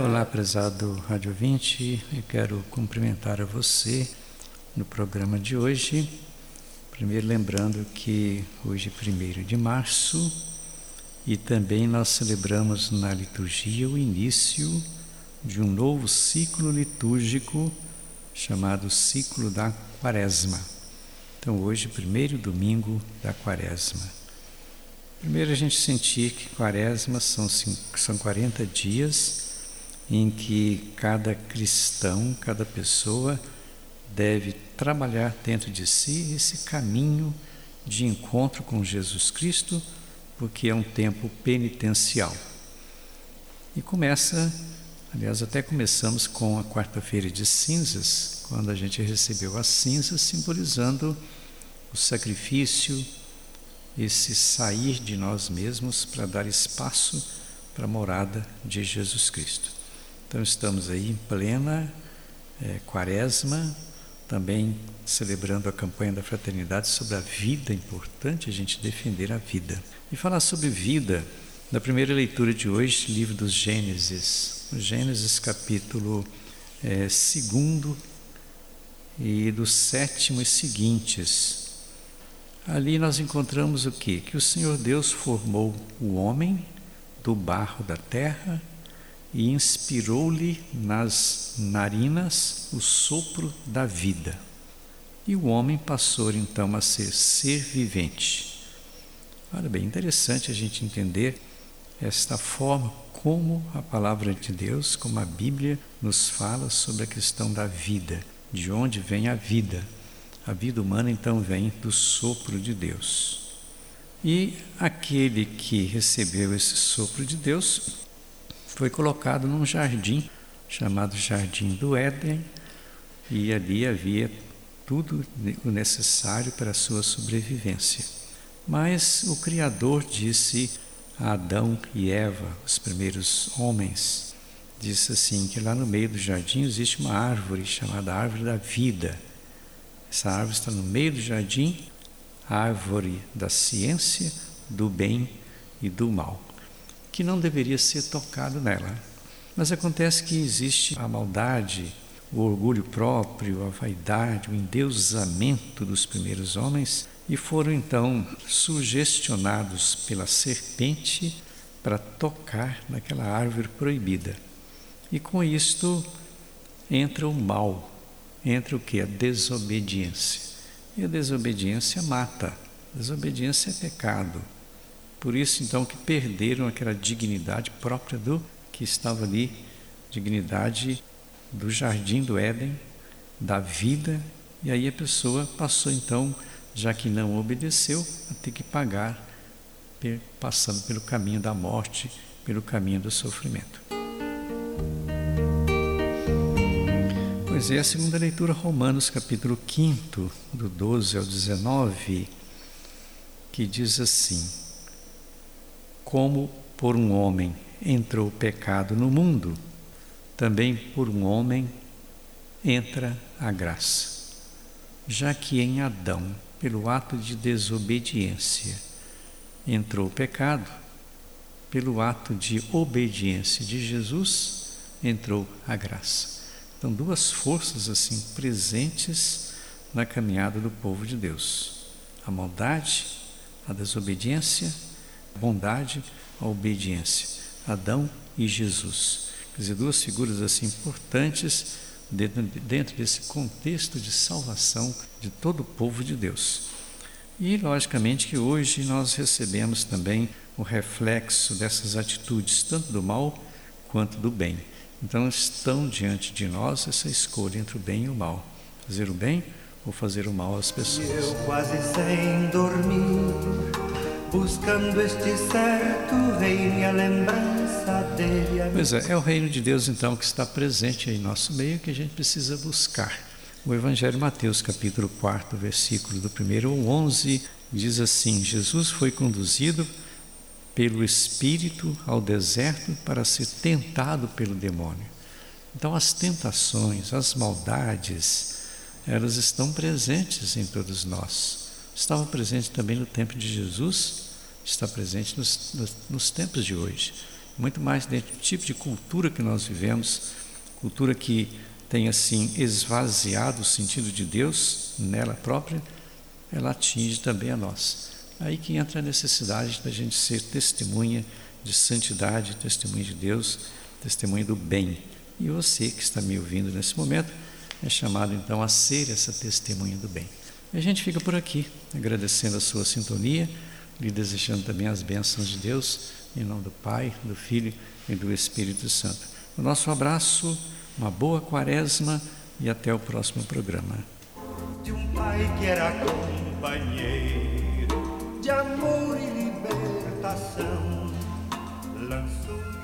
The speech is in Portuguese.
Olá, prezado Rádio 20, eu quero cumprimentar a você no programa de hoje. Primeiro, lembrando que hoje é 1 de março e também nós celebramos na liturgia o início de um novo ciclo litúrgico chamado Ciclo da Quaresma. Então, hoje, primeiro domingo da Quaresma. Primeiro, a gente sentir que quaresma são, são 40 dias em que cada cristão, cada pessoa deve trabalhar dentro de si esse caminho de encontro com Jesus Cristo, porque é um tempo penitencial. E começa, aliás, até começamos com a quarta-feira de cinzas, quando a gente recebeu as cinzas, simbolizando o sacrifício, esse sair de nós mesmos para dar espaço para a morada de Jesus Cristo. Então estamos aí em plena é, quaresma, também celebrando a campanha da fraternidade sobre a vida, é importante a gente defender a vida. E falar sobre vida, na primeira leitura de hoje, livro dos Gênesis, Gênesis capítulo é, segundo e do sétimo e seguintes. Ali nós encontramos o que? Que o Senhor Deus formou o homem do barro da terra e inspirou-lhe nas narinas o sopro da vida. E o homem passou então a ser ser vivente. Olha bem, interessante a gente entender esta forma como a palavra de Deus, como a Bíblia nos fala sobre a questão da vida, de onde vem a vida. A vida humana então vem do sopro de Deus. E aquele que recebeu esse sopro de Deus foi colocado num jardim chamado Jardim do Éden, e ali havia tudo o necessário para a sua sobrevivência. Mas o Criador disse a Adão e Eva, os primeiros homens, disse assim que lá no meio do jardim existe uma árvore chamada árvore da vida essa árvore está no meio do jardim, árvore da ciência, do bem e do mal, que não deveria ser tocado nela. Mas acontece que existe a maldade, o orgulho próprio, a vaidade, o endeusamento dos primeiros homens e foram então sugestionados pela serpente para tocar naquela árvore proibida. E com isto entra o mal entre o que? A desobediência. E a desobediência mata. Desobediência é pecado. Por isso, então, que perderam aquela dignidade própria do que estava ali, dignidade do jardim do Éden, da vida, e aí a pessoa passou, então, já que não obedeceu, a ter que pagar, passando pelo caminho da morte, pelo caminho do sofrimento. Pois é, a segunda leitura, Romanos, capítulo 5, do 12 ao 19, que diz assim: Como por um homem entrou o pecado no mundo, também por um homem entra a graça. Já que em Adão, pelo ato de desobediência, entrou o pecado, pelo ato de obediência de Jesus, entrou a graça. Então, duas forças assim presentes na caminhada do povo de Deus: a maldade, a desobediência, a bondade, a obediência. Adão e Jesus. Quer dizer, duas figuras assim importantes dentro, dentro desse contexto de salvação de todo o povo de Deus. E, logicamente, que hoje nós recebemos também o reflexo dessas atitudes, tanto do mal quanto do bem. Então estão diante de nós essa escolha entre o bem e o mal. Fazer o bem ou fazer o mal às pessoas. Eu quase sem dormir, buscando este certo reino a lembrança dele. Pois é, é o reino de Deus então que está presente em nosso meio que a gente precisa buscar. O Evangelho Mateus, capítulo 4, versículo do 1 ao 11, diz assim: Jesus foi conduzido pelo Espírito ao deserto para ser tentado pelo demônio. Então, as tentações, as maldades, elas estão presentes em todos nós. Estavam presentes também no tempo de Jesus, está presente nos, nos, nos tempos de hoje. muito mais dentro do tipo de cultura que nós vivemos, cultura que tem assim esvaziado o sentido de Deus nela própria, ela atinge também a nós. Aí que entra a necessidade da gente ser testemunha de santidade, testemunha de Deus, testemunha do bem. E você que está me ouvindo nesse momento é chamado então a ser essa testemunha do bem. E a gente fica por aqui, agradecendo a sua sintonia, lhe desejando também as bênçãos de Deus, em nome do Pai, do Filho e do Espírito Santo. O nosso abraço, uma boa quaresma e até o próximo programa. De um pai que era companheiro de amor e libertação, lançou